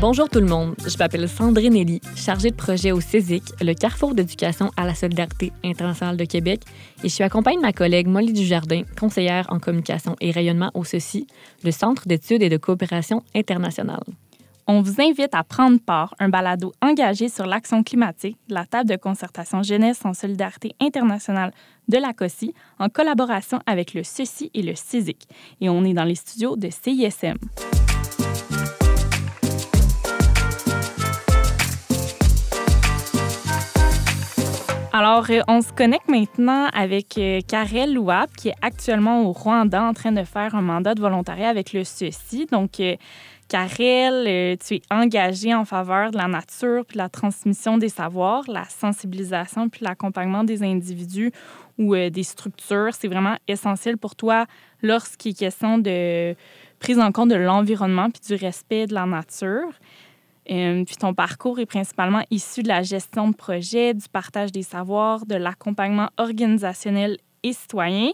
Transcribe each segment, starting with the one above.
Bonjour tout le monde, je m'appelle Sandrine Nelly, chargée de projet au CESIC, le carrefour d'éducation à la solidarité internationale de Québec, et je suis accompagnée de ma collègue Molly Dujardin, conseillère en communication et rayonnement au CECI, le Centre d'études et de coopération internationale. On vous invite à prendre part un balado engagé sur l'action climatique de la table de concertation jeunesse en solidarité internationale de la COSI en collaboration avec le CECI et le CISIC. Et on est dans les studios de CISM. Alors, euh, on se connecte maintenant avec euh, Karel Louab, qui est actuellement au Rwanda en train de faire un mandat de volontariat avec le CECI. Donc, euh, Karel, tu es engagé en faveur de la nature, puis de la transmission des savoirs, la sensibilisation, puis l'accompagnement des individus ou des structures. C'est vraiment essentiel pour toi lorsqu'il est question de prise en compte de l'environnement puis du respect de la nature. Euh, puis ton parcours est principalement issu de la gestion de projet, du partage des savoirs, de l'accompagnement organisationnel et citoyen.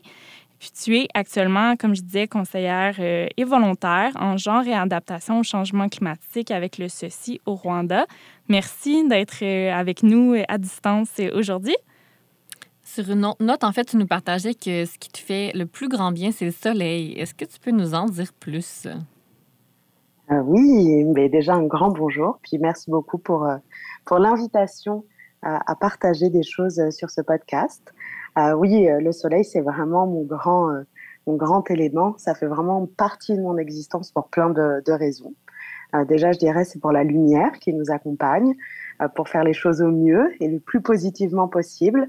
Puis tu es actuellement, comme je disais, conseillère euh, et volontaire en genre et adaptation au changement climatique avec le CECI au Rwanda. Merci d'être euh, avec nous à distance aujourd'hui. Sur une note, en fait, tu nous partageais que ce qui te fait le plus grand bien, c'est le soleil. Est-ce que tu peux nous en dire plus? Euh, oui, mais déjà un grand bonjour, puis merci beaucoup pour, euh, pour l'invitation à, partager des choses euh, sur ce podcast. oui, le soleil, c'est vraiment mon grand, mon grand élément. Ça fait vraiment partie de mon existence pour plein de, raisons. déjà, je dirais, c'est pour la lumière qui nous accompagne, pour faire les choses au mieux et le plus positivement possible.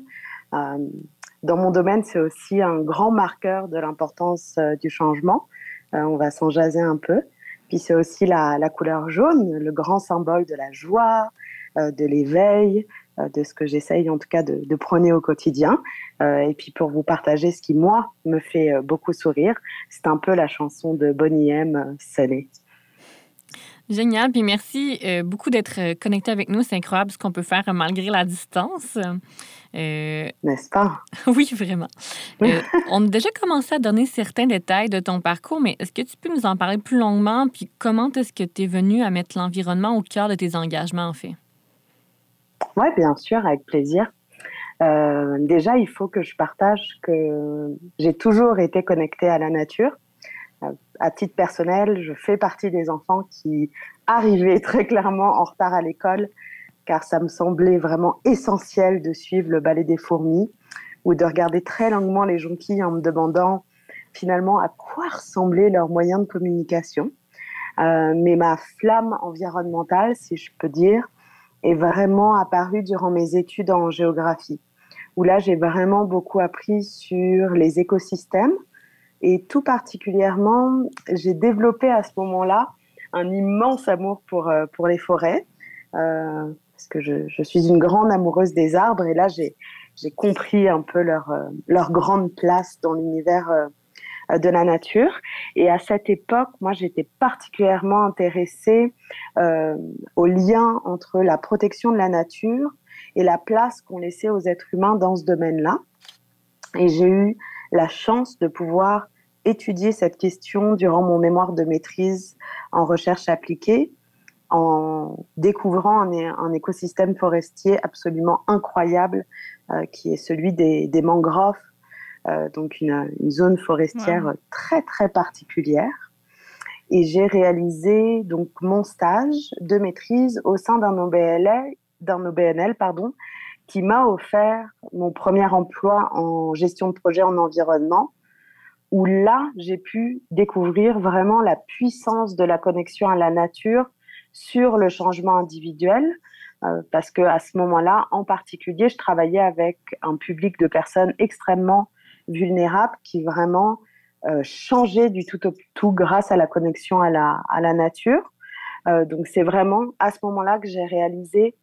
dans mon domaine, c'est aussi un grand marqueur de l'importance du changement. on va s'en jaser un peu. Puis c'est aussi la, couleur jaune, le grand symbole de la joie, euh, de l'éveil, euh, de ce que j'essaye en tout cas de, prôner au quotidien. Euh, et puis pour vous partager ce qui, moi, me fait beaucoup sourire, c'est un peu la chanson de Bonnie M, Salé. Génial, puis merci beaucoup d'être connecté avec nous. C'est incroyable ce qu'on peut faire malgré la distance. Euh, N'est-ce pas? oui, vraiment. Euh, on a déjà commencé à donner certains détails de ton parcours, mais est-ce que tu peux nous en parler plus longuement? Puis comment est-ce que tu es venu à mettre l'environnement au cœur de tes engagements, en fait? Oui, bien sûr, avec plaisir. Euh, déjà, il faut que je partage que j'ai toujours été connectée à la nature. À titre personnel, je fais partie des enfants qui arrivaient très clairement en retard à l'école car ça me semblait vraiment essentiel de suivre le ballet des fourmis ou de regarder très longuement les jonquilles en me demandant finalement à quoi ressemblait leur moyen de communication. Euh, mais ma flamme environnementale, si je peux dire, est vraiment apparue durant mes études en géographie, où là j'ai vraiment beaucoup appris sur les écosystèmes et tout particulièrement, j'ai développé à ce moment-là un immense amour pour, euh, pour les forêts. Euh, parce que je, je, suis une grande amoureuse des arbres et là j'ai compris un peu leur euh, leur grande place dans l'univers de la nature. Et à cette époque, moi, j'étais particulièrement intéressée euh, au lien entre la protection de la nature et la place qu'on laissait aux êtres humains dans ce domaine-là. Et j'ai eu la chance de pouvoir étudier cette question durant mon mémoire de maîtrise en recherche appliquée en découvrant un, écosystème forestier absolument incroyable euh, qui est celui des, mangroves, euh, donc une, zone forestière très très particulière. Et j'ai réalisé donc mon stage de maîtrise au sein d'un OBNL, d'un OBNL pardon, qui m'a offert mon premier emploi en gestion de projet en environnement, où là j'ai pu découvrir vraiment la puissance de la connexion à la nature sur le changement individuel, euh, parce que à ce moment-là, en particulier, je travaillais avec un public de personnes extrêmement vulnérables qui vraiment euh, changeaient du tout au tout grâce à la connexion à la, à la nature. Euh, donc c'est vraiment à ce moment-là que j'ai réalisé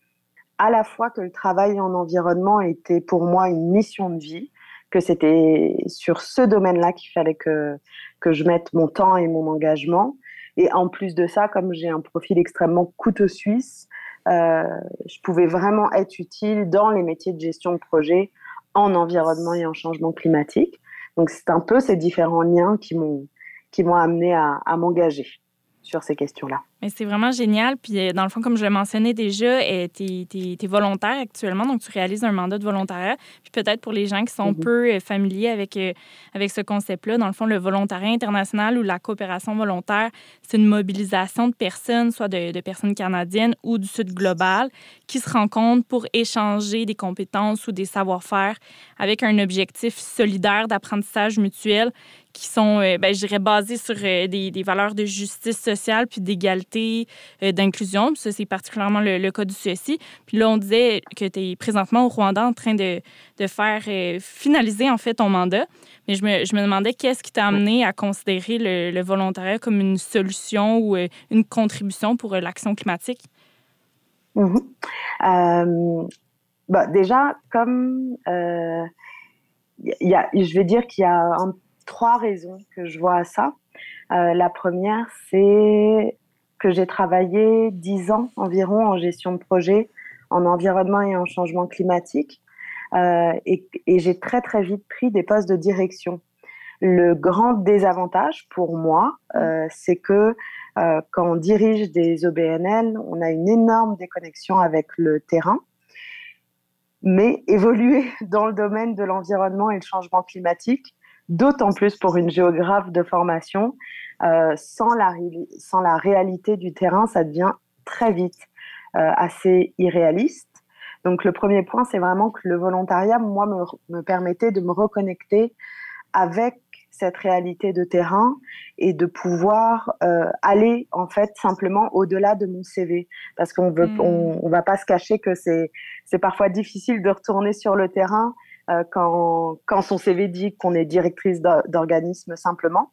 à la fois que le travail en environnement était pour moi une mission de vie, que c'était sur ce domaine-là qu'il fallait que, que je mette mon temps et mon engagement, et en plus de ça, comme j'ai un profil extrêmement couteau suisse, euh, je pouvais vraiment être utile dans les métiers de gestion de projet en environnement et en changement climatique. Donc c'est un peu ces différents liens qui m'ont qui m'ont amené à m'engager sur ces questions-là. Mais c'est vraiment génial. Puis, euh, dans le fond, comme je le mentionnais déjà, euh, tu es, volontaire actuellement, donc tu réalises un mandat de volontariat. Puis peut-être pour les gens qui sont mhm. peu euh, familiers avec, avec ce concept-là, dans le fond, le volontariat international ou la coopération volontaire, c'est une mobilisation de personnes, soit de, de, personnes canadiennes ou du Sud global, qui se rencontrent pour échanger des compétences ou des savoir-faire avec un objectif solidaire d'apprentissage mutuel qui sont, ben, je dirais, basés sur des, des valeurs de justice sociale puis d'égalité euh, d'inclusion. Ça, c'est particulièrement le, cas du CECI. Puis là, on disait que tu es présentement au Rwanda en train de, de faire euh, finaliser, en fait, ton mandat. Mais je me, je me demandais qu'est-ce qui t'a amené à considérer le, volontariat comme une solution ou euh, une contribution pour l'action climatique? Bah, déjà, comme y a, je vais dire qu'il y a trois raisons que je vois à ça. la première, c'est que j'ai travaillé dix ans environ en gestion de projet, en environnement et en changement climatique. Euh, et, j'ai très très vite pris des postes de direction. Le grand désavantage pour moi, euh, c'est que euh, quand on dirige des OBNL, on a une énorme déconnexion avec le terrain. Mais évoluer dans le domaine de l'environnement et le changement climatique, d'autant plus pour une géographe de formation, euh, sans, la, sans la réalité du terrain, ça devient très vite euh, assez irréaliste. Donc le premier point, c'est vraiment que le volontariat, moi, me, me, permettait de me reconnecter avec cette réalité de terrain et de pouvoir euh, aller en fait simplement au-delà de mon CV parce qu'on mmh. on, on, va pas se cacher que c'est parfois difficile de retourner sur le terrain euh, quand, quand son CV dit qu'on est directrice d'organisme simplement.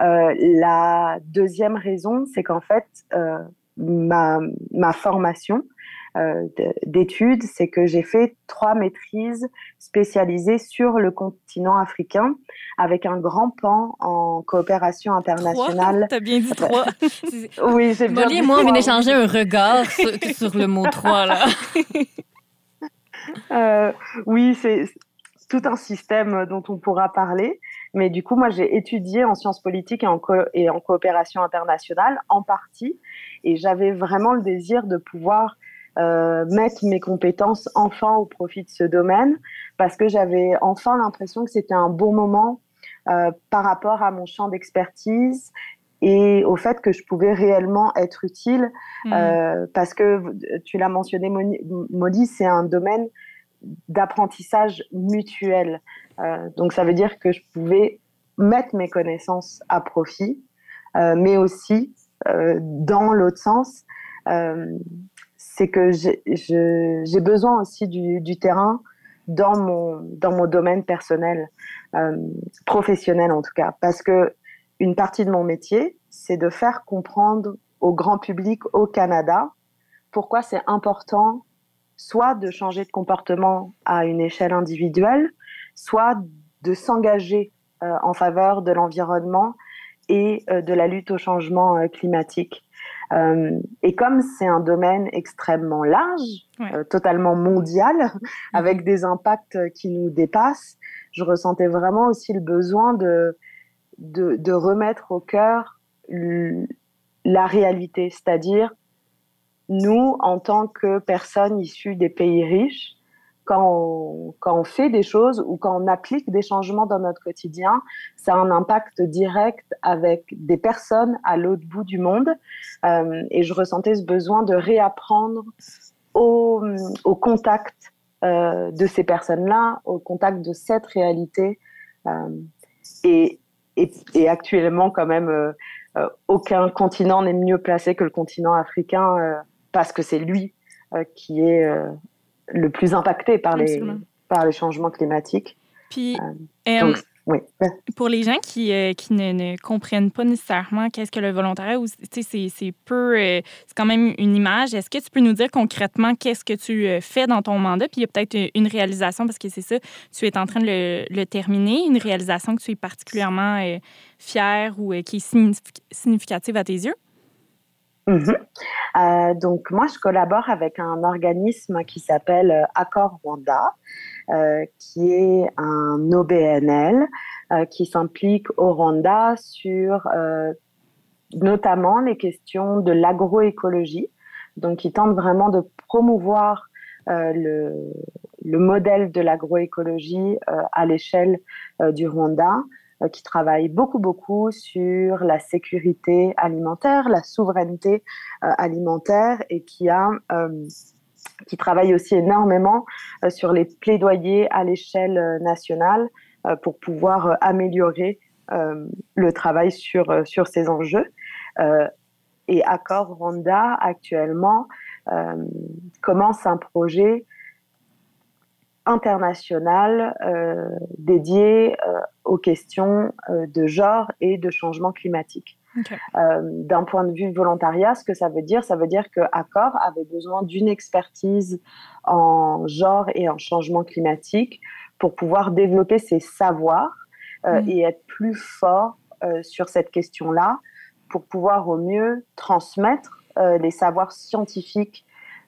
Euh, la deuxième raison, c'est qu'en fait, euh, ma, ma, formation d'études, c'est que j'ai fait trois maîtrises spécialisées sur le continent africain avec un grand pan en coopération internationale. T'as bien dit trois. oui, j'ai bien dit et moi, on vient d'échanger un regard sur, sur, le mot trois, là. Euh, oui, c'est tout un système dont on pourra parler. Mais du coup, moi, j'ai étudié en sciences politiques et en, et en coopération internationale en partie. Et j'avais vraiment le désir de pouvoir euh, mettre mes compétences enfin au profit de ce domaine parce que j'avais enfin l'impression que c'était un bon moment euh, par rapport à mon champ d'expertise et au fait que je pouvais réellement être utile mmh. euh, parce que tu l'as mentionné Molly, c'est un domaine d'apprentissage mutuel. Euh, donc ça veut dire que je pouvais mettre mes connaissances à profit, euh, mais aussi euh, dans l'autre sens, c'est que j'ai besoin aussi du, du, terrain dans mon, dans mon domaine personnel, professionnel en tout cas, parce que une partie de mon métier, c'est de faire comprendre au grand public au Canada pourquoi c'est important soit de changer de comportement à une échelle individuelle, soit de s'engager euh, en faveur de l'environnement et euh, de la lutte au changement euh, climatique. et comme c'est un domaine extrêmement large, totalement mondial, avec des impacts qui nous dépassent, je ressentais vraiment aussi le besoin de, de, de remettre au cœur la réalité, c'est-à-dire nous, en tant que personnes issues des pays riches, quand on, quand on, fait des choses ou quand on applique des changements dans notre quotidien, ça a un impact direct avec des personnes à l'autre bout du monde. Euh, et je ressentais ce besoin de réapprendre au, contact euh, de ces personnes-là, au contact de cette réalité. Euh, et, et, actuellement, quand même, aucun continent n'est mieux placé que le continent africain parce que c'est lui euh, qui est euh, le plus impacté par les, par les changements climatiques. Puis, euh, oui. Pour les gens qui, qui ne, ne, comprennent pas nécessairement qu'est-ce que le volontariat, c'est peu, c'est quand même une image. Est-ce que tu peux nous dire concrètement qu'est-ce que tu fais dans ton mandat? Puis il y a peut-être une réalisation, parce que c'est ça, tu es en train de le, le, terminer, une réalisation que tu es particulièrement fière ou qui est significative à tes yeux? Mhm. Euh, donc moi, je collabore avec un organisme qui s'appelle euh, Accord Rwanda. qui est un OBNL qui s'implique au Rwanda sur notamment les questions de l'agroécologie, donc qui tente vraiment de promouvoir le, le, modèle de l'agroécologie à l'échelle du Rwanda euh, qui travaille beaucoup, beaucoup sur la sécurité alimentaire, la souveraineté euh, alimentaire et qui a euh, qui travaille aussi énormément sur les plaidoyers à l'échelle nationale pour pouvoir améliorer le travail sur, sur ces enjeux. et Accor Rwanda, actuellement, commence un projet international euh, dédié euh, aux questions euh, de genre et de changement climatique. D'un point de vue volontariat, ce que ça veut dire, ça veut dire que Accor avait besoin d'une expertise en genre et en changement climatique pour pouvoir développer ses savoirs mm. et être plus fort sur cette question-là, pour pouvoir au mieux transmettre les savoirs scientifiques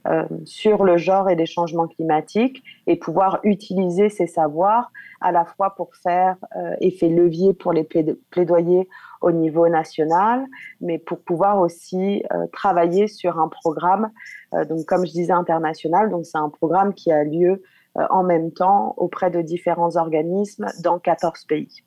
euh, sur le genre et les changements climatiques et pouvoir utiliser ces savoirs à la fois pour faire euh, effet levier pour les plaidoyers au niveau national, mais pour pouvoir aussi euh, travailler sur un programme, donc comme je disais international, donc c'est un programme qui a lieu en même temps auprès de différents organismes dans 14 pays.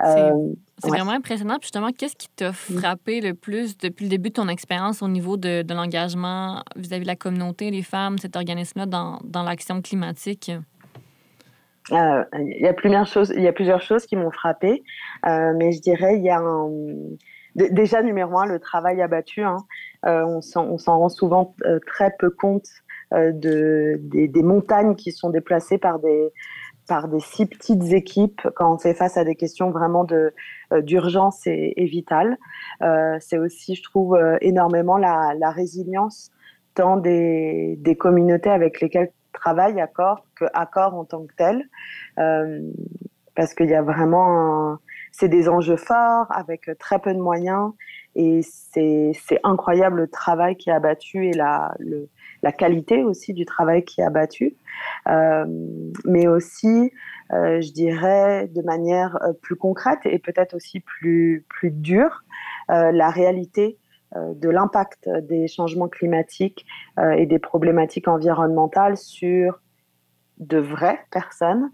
C'est vraiment impressionnant. justement, qu'est-ce qui t'a mm. frappé le plus depuis le début de ton expérience au niveau de, l'engagement vis-à-vis de la communauté, les femmes, cet organisme-là dans, dans l'action climatique? Euh, il, y a plusieurs choses, y a plusieurs choses qui m'ont frappé, euh, mais je dirais il y a un, déjà numéro un le travail abattu. Hein. Euh, on s'en rend souvent très peu compte de, des, des, montagnes qui sont déplacées par des, par des si petites équipes quand on fait face à des questions vraiment de euh, d'urgence et, et vitale. Euh, c'est aussi, je trouve, euh, énormément la, la résilience tant des, des, communautés avec lesquelles travaille Accor que Accor en tant que tel, euh, parce qu'il y a vraiment, c'est des enjeux forts avec très peu de moyens et c'est incroyable le travail qui est abattu et la, le, la qualité aussi du travail qui est abattu, euh, mais aussi, euh, je dirais, de manière euh, plus concrète et peut-être aussi plus, plus dure, la réalité de l'impact des changements climatiques et des problématiques environnementales sur de vraies personnes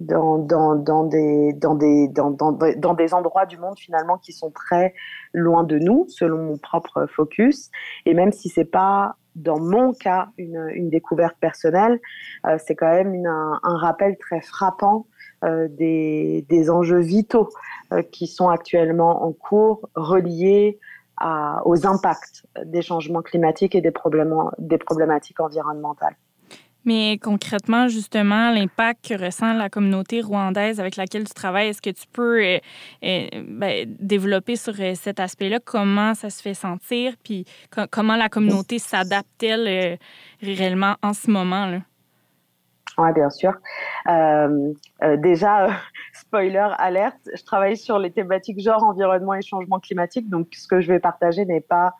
dans, dans, dans, des, dans, des, dans, dans, dans, des endroits du monde finalement qui sont très loin de nous, selon mon propre focus. Et même si c'est pas dans mon cas une, une découverte personnelle, euh, c'est quand même une, un, rappel très frappant euh, des, des, enjeux vitaux euh, qui sont actuellement en cours reliés à, aux impacts des changements climatiques et des problématiques environnementales. Mais concrètement, justement, l'impact que ressent la communauté rwandaise avec laquelle tu travailles, est-ce que tu peux euh, euh, ben, développer sur euh, cet aspect-là? Comment ça se fait sentir? Puis comment la communauté s'adapte-t-elle réellement en ce moment? Là? Oui, bien sûr. déjà, spoiler, alerte, je travaille sur les thématiques genre, environnement et changement climatique. Donc, ce que je vais partager n'est pas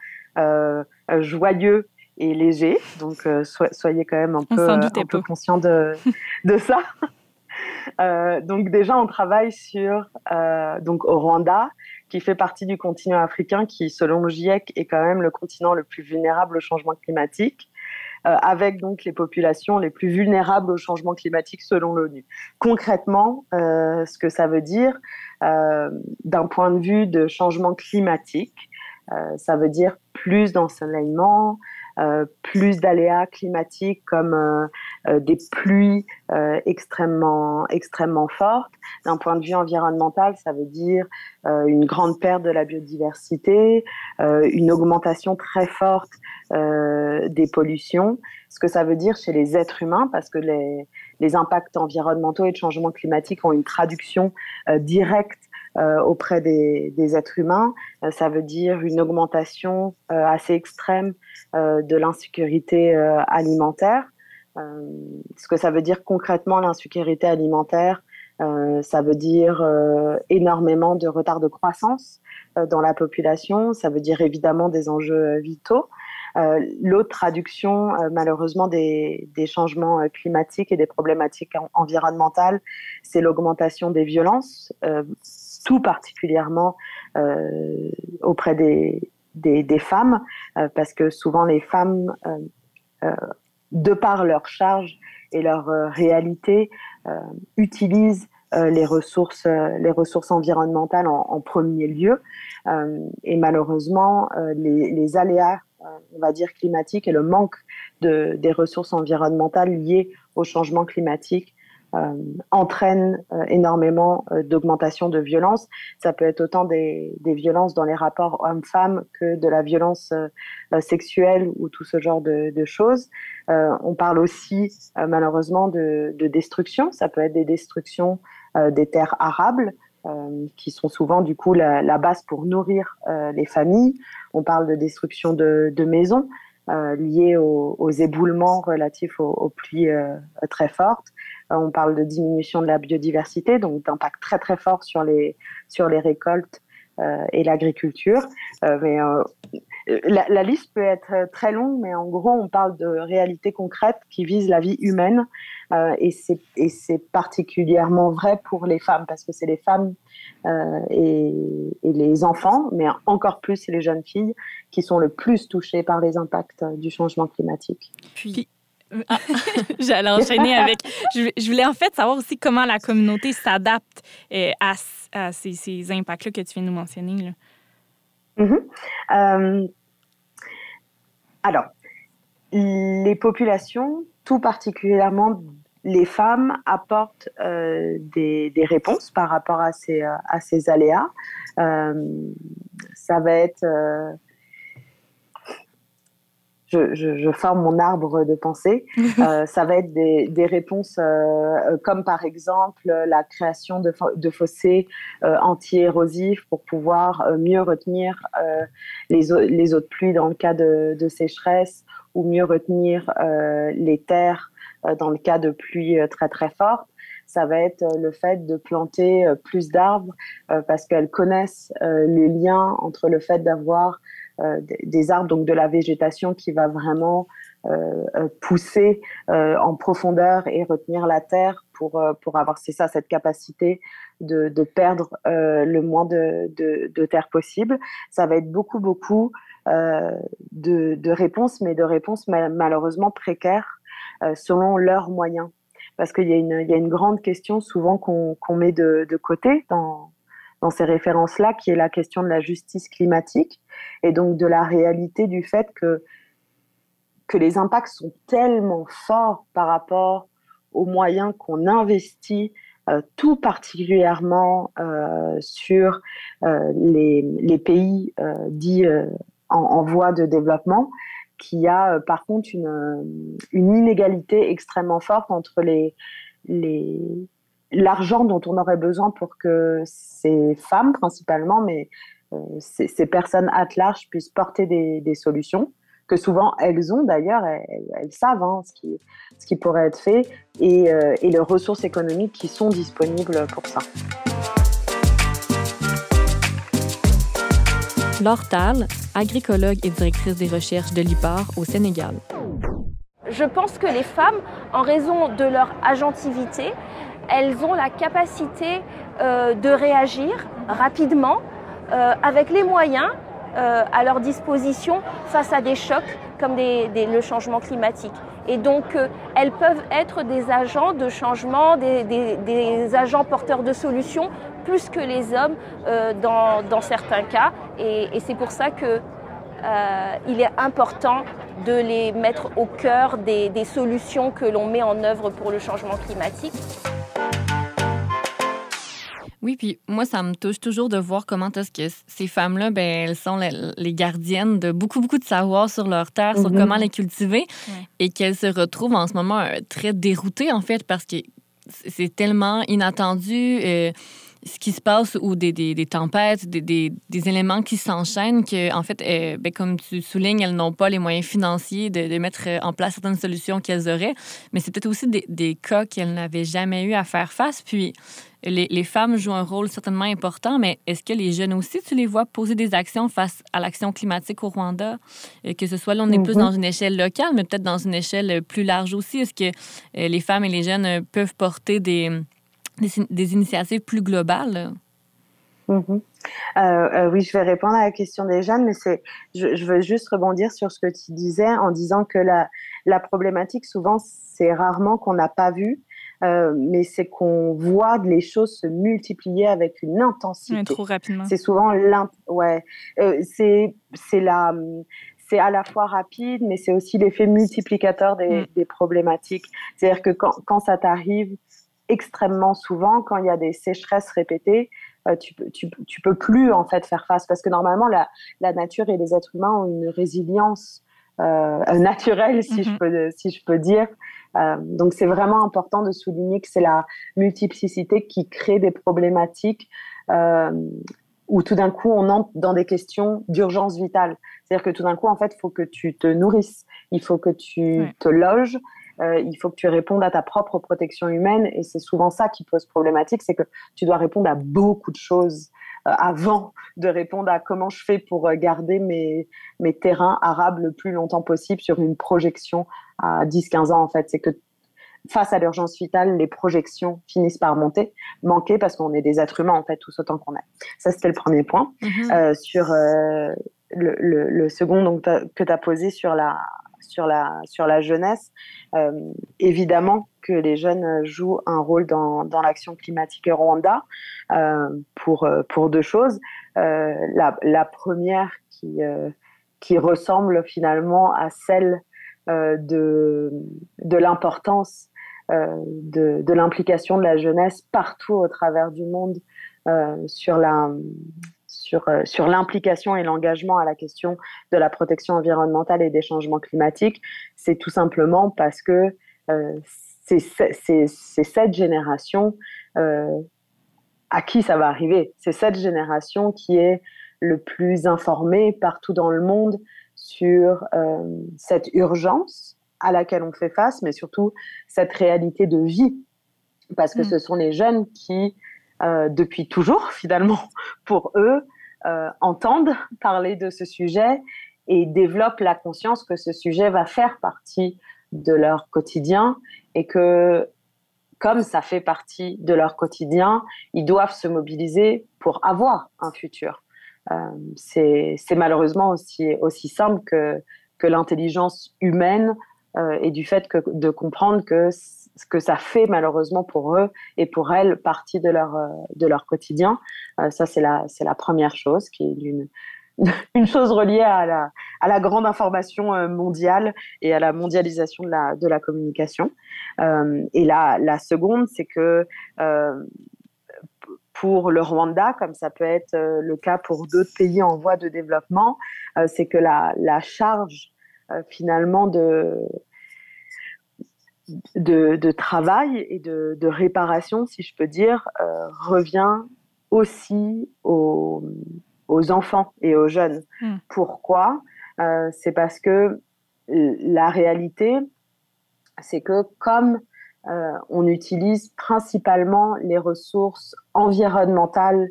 joyeux et léger. Donc, euh, soyez quand même un peu, un peu conscient de, de ça. Euh, donc déjà, on travaille sur euh, donc au Rwanda, qui fait partie du continent africain, qui selon le GIEC est quand même le continent le plus vulnérable au changement climatique, avec donc les populations les plus vulnérables au changement climatique selon l'ONU. Concrètement, ce que ça veut dire d'un point de vue de changement climatique, ça veut dire plus d'ensoleillement, plus d'aléas climatiques comme euh, euh, des pluies extrêmement, extrêmement fortes. D'un point de vue environnemental, ça veut dire une grande perte de la biodiversité, une augmentation très forte des pollutions. Ce que ça veut dire chez les êtres humains, parce que les, impacts environnementaux et de changement climatique ont une traduction directe euh, auprès des, êtres humains. Euh, ça veut dire une augmentation euh, assez extrême de l'insécurité alimentaire. ce que ça veut dire concrètement l'insécurité alimentaire, ça veut dire énormément de retard de croissance dans la population. Ça veut dire évidemment des enjeux vitaux. L'autre traduction, malheureusement, des, des, changements climatiques et des problématiques environnementales, c'est l'augmentation des violences, tout particulièrement auprès des, des, femmes, parce que souvent les femmes, de par leur charge et leur réalité, utilisent euh, les ressources, euh, les ressources environnementales en, premier lieu. Euh, et malheureusement, les, aléas, climatiques et le manque de, des ressources environnementales liées au changement climatique euh, entraîne euh, énormément euh, d'augmentation de violence. Ça peut être autant des, violences dans les rapports hommes-femmes que de la violence sexuelle ou tout ce genre de, choses. on parle aussi malheureusement de, de, destruction. Ça peut être des destructions des terres arables. qui sont souvent du coup la, base pour nourrir les familles. On parle de destruction de, de maisons. Euh, liées aux, éboulements relatifs aux, pluies euh, très fortes. Euh, on parle de diminution de la biodiversité, donc d'impact très très fort sur les, sur les récoltes et l'agriculture. Euh, mais la, la, liste peut être très longue, mais en gros, on parle de réalités concrètes qui visent la vie humaine. et c'est particulièrement vrai pour les femmes, parce que c'est les femmes et, les enfants, mais encore plus les jeunes filles, qui sont le plus touchées par les impacts du changement climatique. j'allais enchaîner avec. Je, voulais en fait savoir aussi comment la communauté s'adapte euh, à, ces, impacts-là que tu viens de nous mentionner. Mm-hmm. euh, alors, les populations, tout particulièrement les femmes, apportent euh, des, réponses par rapport à ces, aléas. Ça va être je, je, je, forme mon arbre de pensée. euh, ça va être des, des réponses euh, comme par exemple la création de, de fossés euh, anti-érosifs pour pouvoir euh, mieux retenir euh, les, eaux, les eaux de pluie dans le cas de, de sécheresse ou mieux retenir euh, les terres dans le cas de pluie très très forte. Ça va être le fait de planter plus d'arbres parce qu'elles connaissent les liens entre le fait d'avoir euh, des arbres, donc de la végétation qui va vraiment euh, euh, pousser en profondeur et retenir la terre pour, pour avoir, c'est ça, cette capacité de, de perdre le moins de, de, terre possible. Ça va être beaucoup, beaucoup de, de réponses, mais de réponses malheureusement précaires selon leurs moyens parce qu'il y, y, a une grande question souvent qu'on qu met de, de, côté dans, dans ces références-là, qui est la question de la justice climatique et donc de la réalité du fait que, que les impacts sont tellement forts par rapport aux moyens qu'on investit, euh, tout particulièrement euh, sur euh, les, les, pays dits en, en, voie de développement, qu'il y a par contre une, une inégalité extrêmement forte entre les, les, l'argent dont on aurait besoin pour que ces femmes principalement, mais euh, ces, ces, personnes at large puissent porter des, des, solutions que souvent elles ont d'ailleurs, elles, elles, savent hein, ce, qui, ce qui pourrait être fait et, euh, et les ressources économiques qui sont disponibles pour ça. Laure Tal, agricologue et directrice des recherches de l'IPAR au Sénégal. Je pense que les femmes, en raison de leur agentivité, elles ont la capacité euh, de réagir rapidement euh, avec les moyens euh, à leur disposition face à des chocs comme le changement climatique. Et donc, elles peuvent être des agents de changement, des, agents porteurs de solutions, plus que les hommes dans, certains cas. Et, c'est pour ça que euh, il est important de les mettre au cœur des solutions que l'on met en œuvre pour le changement climatique. Oui, puis moi, ça me touche toujours de voir comment est-ce que ces femmes-là, ben, elles sont les, les, gardiennes de beaucoup, beaucoup de savoir sur leur terre, mm -hmm. sur comment les cultiver, ouais. et qu'elles se retrouvent en ce moment euh, très déroutées, en fait, parce que c'est tellement inattendu. Euh, ce qui se passe ou des, des, des tempêtes, des, des, des, éléments qui s'enchaînent, que en fait, euh, ben, comme tu soulignes, elles n'ont pas les moyens financiers de, de, mettre en place certaines solutions qu'elles auraient, mais c'est peut-être aussi des, cas qu'elles n'avaient jamais eu à faire face. Puis les, les, femmes jouent un rôle certainement important, mais est-ce que les jeunes aussi, tu les vois poser des actions face à l'action climatique au Rwanda? Euh, que ce soit là, on est plus mm-hmm. dans une échelle locale, mais peut-être dans une échelle plus large aussi. Est-ce que euh, les femmes et les jeunes peuvent porter des des, initiatives plus globales? Mm-hmm. Euh, euh, oui, je vais répondre à la question des jeunes, mais c'est, je, veux juste rebondir sur ce que tu disais en disant que la, la problématique, souvent, c'est rarement qu'on n'a pas vu, euh, mais c'est qu'on voit les choses se multiplier avec une intensité. trop rapidement. C'est souvent ouais, c'est c'est la c'est à la fois rapide, mais c'est aussi l'effet multiplicateur des, mm. des problématiques. C'est-à-dire que quand, quand ça t'arrive extrêmement souvent quand il y a des sécheresses répétées. Euh, tu, peux, tu, tu, peux plus en fait faire face parce que normalement la, la nature et les êtres humains ont une résilience euh, naturelle, si, je mhm. peux, si je peux dire. Euh, donc c'est vraiment important de souligner que c'est la multiplicité qui crée des problématiques euh, où tout d'un coup on entre dans des questions d'urgence vitale. C'est-à-dire que tout d'un coup en fait il faut que tu te nourrisses, il faut que tu te loges, euh, il faut que tu répondes à ta propre protection humaine. Et c'est souvent ça qui pose problématique, c'est que tu dois répondre à beaucoup de choses euh, avant de répondre à comment je fais pour euh, garder mes, mes terrains arables le plus longtemps possible sur une projection à 10-15 ans, en fait. C'est que face à l'urgence vitale, les projections finissent par monter, manquer parce qu'on est des êtres humains en fait, tous autant qu'on est. Ça, c'était le premier point. Mm-hmm. euh, sur euh, le, le, le, second donc, que tu as posé sur la, sur la, sur la jeunesse. Euh, évidemment que les jeunes jouent un rôle dans, dans l'action climatique Rwanda euh, pour, pour deux choses. Euh, la, première qui, qui ressemble finalement à celle de, de l'importance de, de l'implication de la jeunesse partout au travers du monde sur la sur, euh, sur l'implication et l'engagement à la question de la protection environnementale et des changements climatiques, c'est tout simplement parce que euh, c'est cette génération euh, à qui ça va arriver. C'est cette génération qui est le plus informée partout dans le monde sur euh, cette urgence à laquelle on fait face, mais surtout cette réalité de vie. Parce que mmh. ce sont les jeunes qui, euh, depuis toujours, finalement, pour eux, euh, entendent parler de ce sujet et développent la conscience que ce sujet va faire partie de leur quotidien et que comme ça fait partie de leur quotidien, ils doivent se mobiliser pour avoir un futur. Euh, c'est malheureusement aussi, aussi simple que, que l'intelligence humaine euh, et du fait que, de comprendre que ce que ça fait malheureusement pour eux et pour elles partie de leur, euh, de leur quotidien. Euh, ça, c'est la, c'est la première chose qui est d'une une chose reliée à la, à la grande information euh, mondiale et à la mondialisation de la, de la communication. Et la, la seconde, c'est que pour le Rwanda, comme ça peut être le cas pour d'autres pays en voie de développement, c'est que la, la charge finalement de, de, travail et de, réparation, si je peux dire, euh, revient aussi aux, enfants et aux jeunes. Hmm. Pourquoi? Euh, C'est parce que la réalité, c'est que comme euh, on utilise principalement les ressources environnementales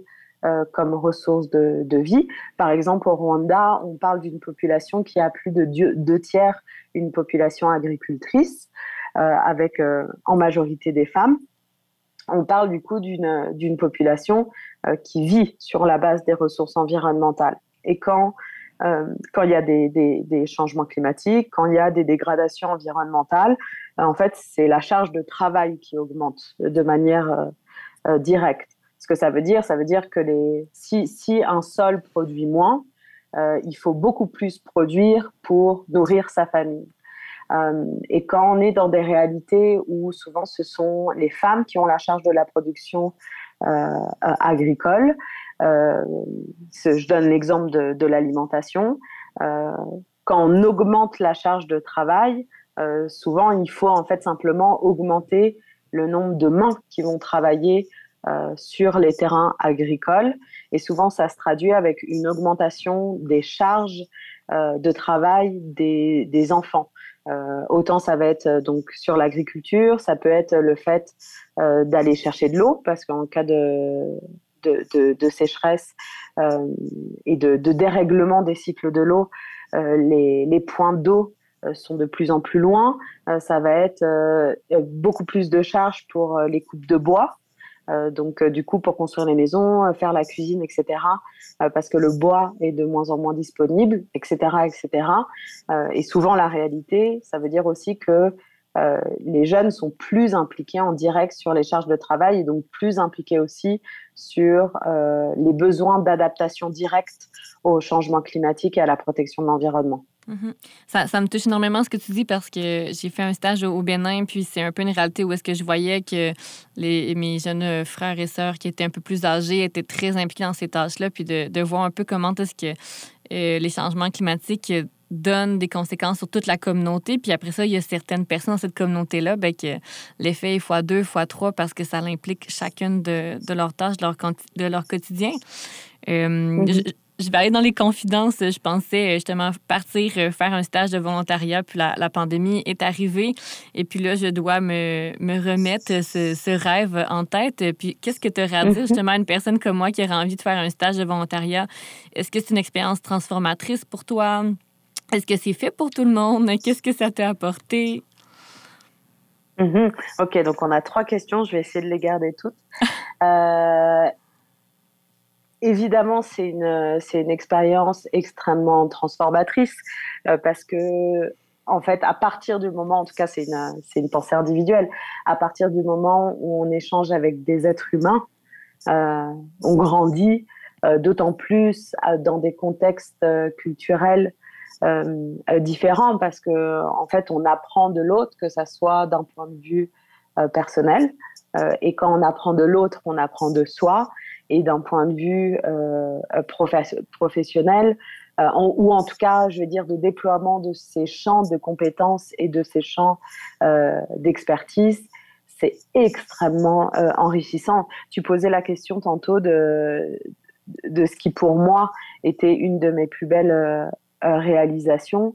comme ressources de, vie. Par exemple, au Rwanda, on parle d'une population qui a plus de deux tiers une population agricultrice. Euh, avec euh, en majorité des femmes. On parle du coup d'une population euh, qui vit sur la base des ressources environnementales. Et quand quand il y a des, des, changements climatiques, quand il y a des dégradations environnementales, en fait, c'est la charge de travail qui augmente de manière directe. Ce que ça veut dire, ça veut dire que les, si, si un sol produit moins, il faut beaucoup plus produire pour nourrir sa famille. Euh, et quand on est dans des réalités où souvent ce sont les femmes qui ont la charge de la production euh, agricole, euh, je donne l'exemple de, l'alimentation, quand on augmente la charge de travail, souvent il faut en fait simplement augmenter le nombre de mains qui vont travailler sur les terrains agricoles. Et souvent, ça se traduit avec une augmentation des charges de travail des enfants. Euh, autant ça va être euh, donc sur l'agriculture, ça peut être le fait euh, d'aller chercher de l'eau, parce qu'en cas de, sécheresse et de, dérèglement des cycles de l'eau, les, points d'eau sont de plus en plus loin. ça va être beaucoup plus de charges pour les coupes de bois, donc, euh, du coup, pour construire les maisons, euh, faire la cuisine, etc., parce que le bois est de moins en moins disponible, etc., etc. et souvent, la réalité, ça veut dire aussi que les jeunes sont plus impliqués en direct sur les charges de travail et donc plus impliqués aussi sur les besoins d'adaptation directe au changement climatique et à la protection de l'environnement. Mhm. ça, me touche énormément ce que tu dis parce que j'ai fait un stage au Bénin, puis c'est un peu une réalité où est-ce que je voyais que les, mes jeunes frères et sœurs qui étaient un peu plus âgés étaient très impliqués dans ces tâches-là, puis de, voir un peu comment est-ce que euh, les changements climatiques donnent des conséquences sur toute la communauté. Puis après ça, il y a certaines personnes dans cette communauté-là ben, que l'effet est fois deux, fois trois parce que ça implique chacune de, de leurs tâches, de leur, de leur quotidien. Euh, je vais aller dans les confidences. Je pensais euh, justement partir euh, faire un stage de volontariat, puis la, pandémie est arrivée. Et puis là, je dois me, me remettre ce, rêve en tête. Puis qu'est-ce que tu aurais à dire mhm. justement à une personne comme moi qui aurait envie de faire un stage de volontariat? Est-ce que c'est une expérience transformatrice pour toi? Est-ce que c'est fait pour tout le monde? Qu'est-ce que ça t'a apporté? Mhm. OK, donc on a trois questions. Je vais essayer de les garder toutes. Euh, évidemment, c'est une, une expérience extrêmement transformatrice euh, parce que, en fait, à partir du moment, en tout cas, c'est une, une pensée individuelle, à partir du moment où on échange avec des êtres humains, euh, on grandit, d'autant plus dans des contextes culturels différents parce que, en fait, on apprend de l'autre, que ça soit d'un point de vue personnel, et quand on apprend de l'autre, on apprend de soi et d'un point de vue euh, professionnel, euh, ou en tout cas, je veux dire, de déploiement de ces champs de compétences et de ces champs euh, d'expertise, c'est extrêmement euh, enrichissant. Tu posais la question tantôt de, de ce qui pour moi était une de mes plus belles euh, réalisations.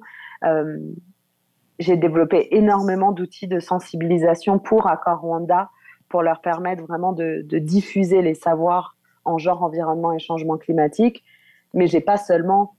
J'ai développé énormément d'outils de sensibilisation pour Accor Rwanda pour leur permettre vraiment de, diffuser les savoirs en genre environnement et changement climatique, mais j'ai pas seulement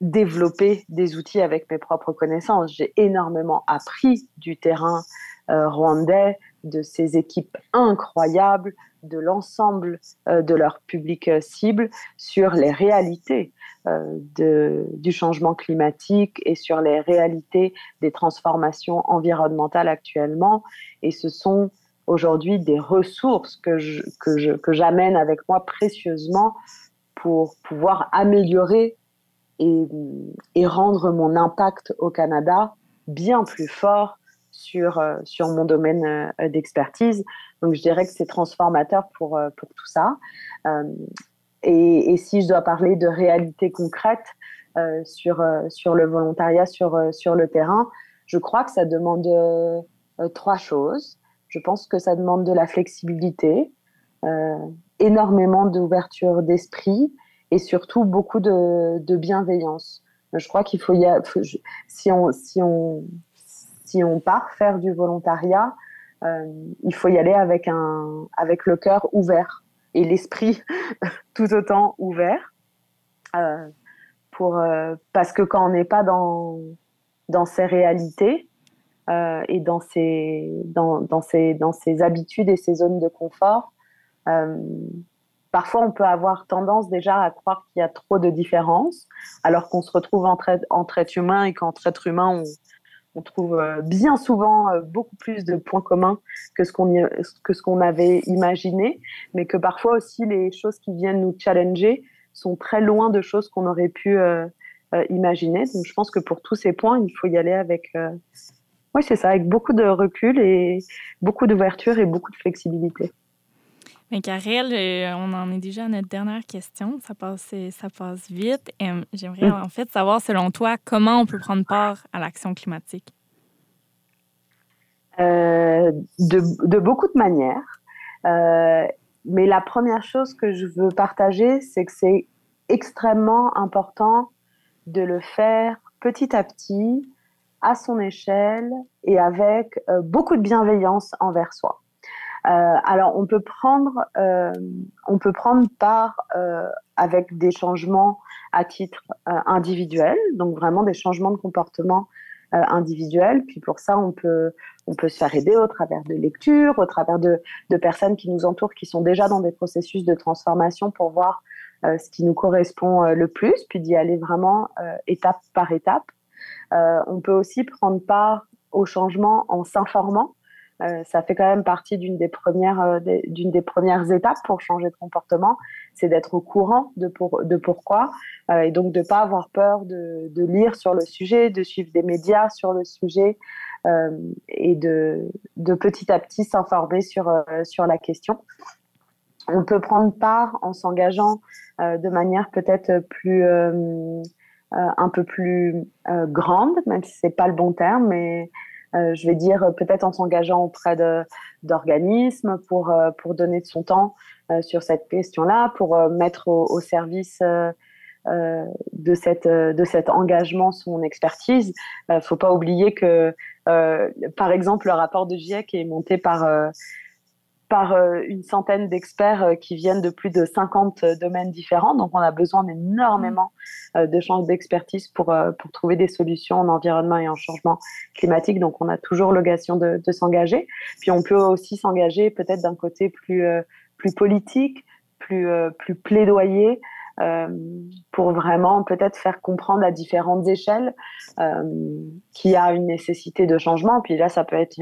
développé des outils avec mes propres connaissances. J'ai énormément appris du terrain euh, rwandais, de ces équipes incroyables, de l'ensemble euh, de leur public euh, cible sur les réalités de, du changement climatique et sur les réalités des transformations environnementales actuellement. Et ce sont aujourd'hui des ressources que que j'amène avec moi précieusement pour pouvoir améliorer et, rendre mon impact au Canada bien plus fort sur, euh, sur mon domaine euh, d'expertise. Donc je dirais que c'est transformateur pour, euh, pour tout ça. Et, si je dois parler de réalité concrète sur, sur le volontariat, sur, sur le terrain, je crois que ça demande trois choses. Je pense que ça demande de la flexibilité, euh, énormément d'ouverture d'esprit et surtout beaucoup de, bienveillance. Je crois qu'il faut y si on si on si on part faire du volontariat, euh, il faut y aller avec un avec le cœur ouvert et l'esprit tout autant ouvert euh, pour parce que quand on n'est pas dans dans ces réalités, euh, et dans ses, dans, dans, ses, dans ses habitudes et ses zones de confort. Euh, parfois, on peut avoir tendance déjà à croire qu'il y a trop de différences, alors qu'on se retrouve entre, entre êtres humains et qu'entre êtres humains, on, on trouve euh, bien souvent euh, beaucoup plus de points communs que ce qu'on avait imaginé, mais que parfois aussi les choses qui viennent nous challenger sont très loin de choses qu'on aurait pu euh, imaginer. Donc je pense que pour tous ces points, il faut y aller avec oui, c'est ça, avec beaucoup de recul et beaucoup d'ouverture et beaucoup de flexibilité. Mais Karel, euh, on en est déjà à notre dernière question. Ça passe, ça passe vite. J'aimerais mm. en fait savoir, selon toi, comment on peut prendre part à l'action climatique? Euh, de, de, beaucoup de manières. mais la première chose que je veux partager, c'est que c'est extrêmement important de le faire petit à petit, à son échelle et avec euh, beaucoup de bienveillance envers soi. Euh, alors, on peut prendre, euh, on peut prendre part avec des changements à titre individuel, donc vraiment des changements de comportement individuels. Puis pour ça, on peut, on peut se faire aider au travers de lectures, au travers de, personnes qui nous entourent, qui sont déjà dans des processus de transformation pour voir ce qui nous correspond le plus, puis d'y aller vraiment étape par étape. Euh, on peut aussi prendre part au changement en s'informant. Euh, ça fait quand même partie d'une des premières euh, d'une des premières étapes pour changer de comportement, c'est d'être au courant de, de pourquoi et donc de pas avoir peur de, lire sur le sujet, de suivre des médias sur le sujet et de, de petit à petit s'informer sur sur la question. On peut prendre part en s'engageant de manière peut-être plus euh, un peu plus euh, grande, même si c'est pas le bon terme, mais euh, je vais dire peut-être en s'engageant auprès d'organismes pour, pour donner de son temps sur cette question-là, pour mettre au, service de, cette, de cet engagement son expertise. Il ne faut pas oublier que, par exemple, le rapport de GIEC est monté par par euh, une centaine d'experts euh, qui viennent de plus de 50 euh, domaines différents. Donc, on a besoin d'énormément de champs d'expertise pour, pour trouver des solutions en environnement et en changement climatique. Donc, on a toujours l'occasion de, de s'engager. Puis, on peut aussi s'engager peut-être d'un côté plus, plus politique, plus, plus plaidoyer pour vraiment peut-être faire comprendre à différentes échelles euh, qu'il y a une nécessité de changement. Puis là, ça peut être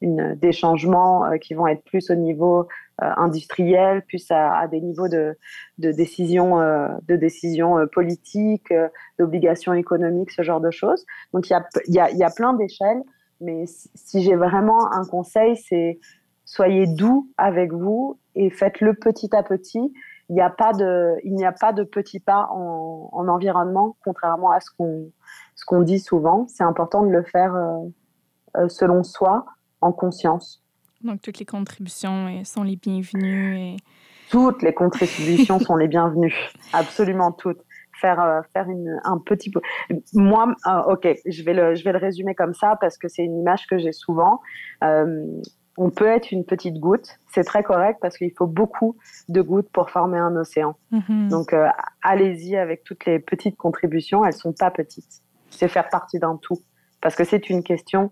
des changements euh, qui vont être plus au niveau industriel, plus à, des niveaux de, de décision, de décision politique, d'obligations économiques, ce genre de choses. Donc il y a, plein d'échelles, mais si j'ai vraiment un conseil, c'est soyez doux avec vous et faites-le petit à petit il n'y a pas de, il n'y a pas de petits pas en, environnement, contrairement à ce qu'on, ce qu'on dit souvent. C'est important de le faire euh, euh, selon soi, en conscience. Donc toutes les contributions euh, sont les bienvenues. Et... Toutes les contributions sont les bienvenues, absolument toutes. Faire, faire une, un petit peu. Moi, ok, je vais, le, je vais le résumer comme ça parce que c'est une image que j'ai souvent on peut être une petite goutte. C'est très correct parce qu'il faut beaucoup de gouttes pour former un océan. Mhm. Donc, euh, allez-y avec toutes les petites contributions. Elles sont pas petites. C'est faire partie d'un tout. Parce que c'est une question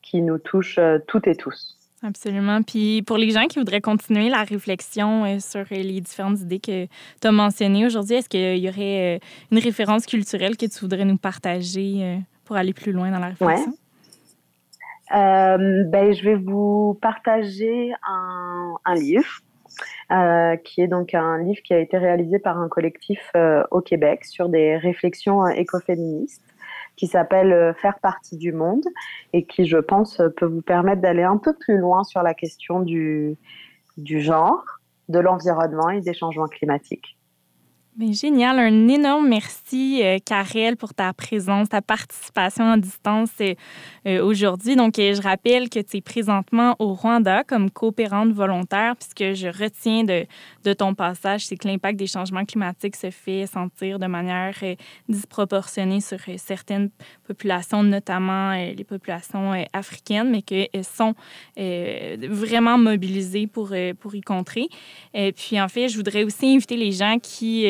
qui nous touche euh, toutes et tous. Absolument. Puis pour les gens qui voudraient continuer la réflexion euh, sur les différentes idées que tu as mentionnées aujourd'hui, est-ce qu'il y aurait une référence culturelle que tu voudrais nous partager pour aller plus loin dans la réflexion? Euh, ben, je vais vous partager un, livre. Euh, qui est donc un livre qui a été réalisé par un collectif euh, au Québec sur des réflexions écoféministes qui s'appelle Faire partie du monde et qui, je pense, peut vous permettre d'aller un peu plus loin sur la question du genre, de l'environnement et des changements climatiques. Génial. Un énorme merci, euh, Karel, pour ta présence, ta participation en distance euh, euh, aujourd'hui. Donc, je rappelle que tu es présentement au Rwanda comme coopérante volontaire, puisque je retiens de, de ton passage, c'est que l'impact des changements climatiques se fait sentir de manière disproportionnée sur certaines populations, notamment les populations africaines, mais qu'elles sont vraiment mobilisées pour, pour y contrer. Et puis, en fait, je voudrais aussi inviter les gens qui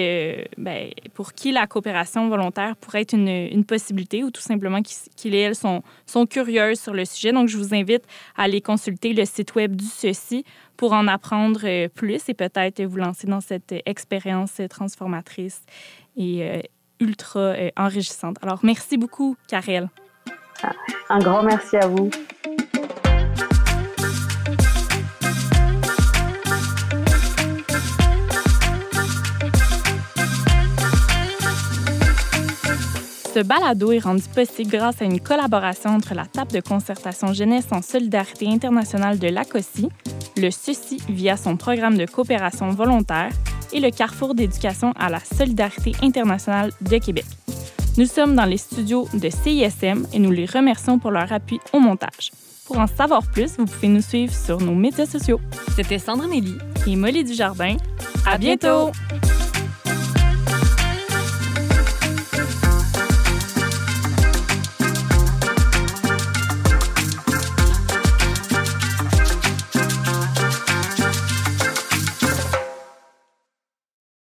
ben, pour qui la coopération volontaire pourrait être une, possibilité ou tout simplement qu'ils et elles sont, sont curieuses sur le sujet. Donc, je vous invite à aller consulter le site web du Ceci pour en apprendre euh, plus et peut-être vous lancer dans cette expérience transformatrice et euh, ultra euh, enrichissante. Alors, merci beaucoup, Karel. Un grand merci à vous. Ce balado est rendu possible grâce à une collaboration entre la table de concertation jeunesse en solidarité internationale de l'ACOSI, le CECI via son programme de coopération volontaire et le Carrefour d'éducation à la solidarité internationale de Québec. Nous sommes dans les studios de CISM et nous les remercions pour leur appui au montage. Pour en savoir plus, vous pouvez nous suivre sur nos médias sociaux. C'était Sandrine Elie et Molly Dujardin. À bientôt!